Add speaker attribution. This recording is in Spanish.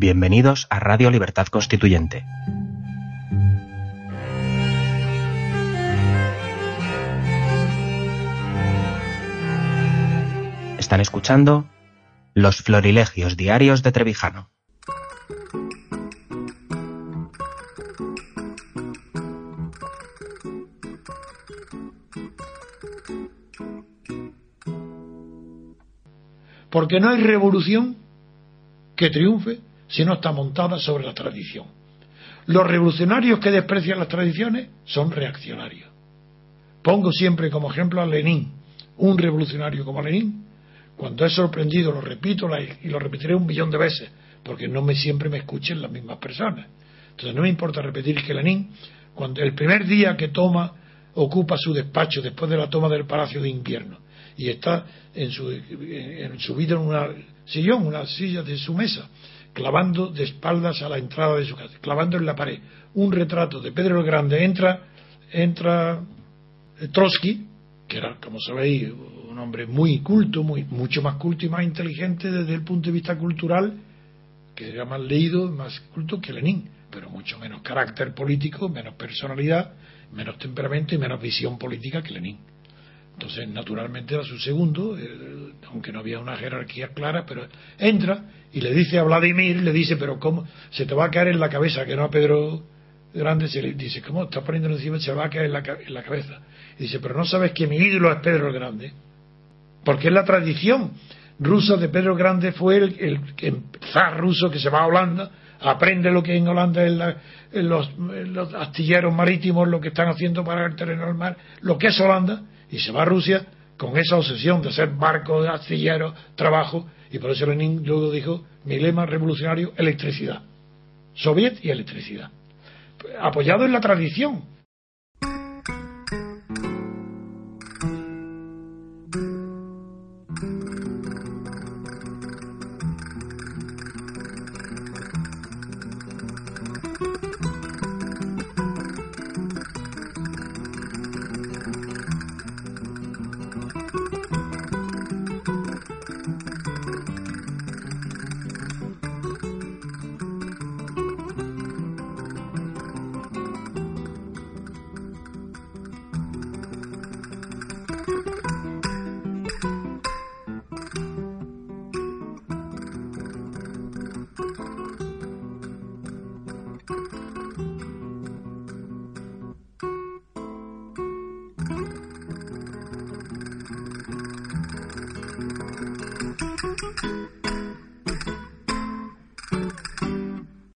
Speaker 1: Bienvenidos a Radio Libertad Constituyente. Están escuchando Los Florilegios Diarios de Trevijano.
Speaker 2: Porque no hay revolución que triunfe si no está montada sobre la tradición. Los revolucionarios que desprecian las tradiciones son reaccionarios. Pongo siempre como ejemplo a Lenin, un revolucionario como Lenin. Cuando he sorprendido, lo repito y lo repetiré un millón de veces, porque no me siempre me escuchen las mismas personas. Entonces no me importa repetir que Lenin, cuando el primer día que toma, ocupa su despacho después de la toma del Palacio de Invierno, y está en su, en subido en una sillón, una silla de su mesa, clavando de espaldas a la entrada de su casa, clavando en la pared un retrato de Pedro el Grande. Entra, entra eh, Trotsky, que era, como sabéis, un hombre muy culto, muy, mucho más culto y más inteligente desde el punto de vista cultural, que era más leído, más culto que Lenin, pero mucho menos carácter político, menos personalidad, menos temperamento y menos visión política que Lenin. Entonces, naturalmente era su segundo, eh, aunque no había una jerarquía clara, pero entra y le dice a Vladimir, le dice, pero ¿cómo? Se te va a caer en la cabeza, que no a Pedro Grande, se le dice, ¿cómo estás poniendo encima? Se va a caer en la, en la cabeza. Y dice, pero no sabes que mi ídolo es Pedro el Grande. Porque es la tradición rusa de Pedro Grande fue el, el, zar ruso que se va a Holanda, aprende lo que en Holanda es los, los, astilleros marítimos, lo que están haciendo para el terreno del mar, lo que es Holanda, y se va a Rusia con esa obsesión de ser barco, astillero, trabajo, y por eso Lenin luego dijo, mi lema revolucionario, electricidad. Soviet y electricidad. Apoyado en la tradición,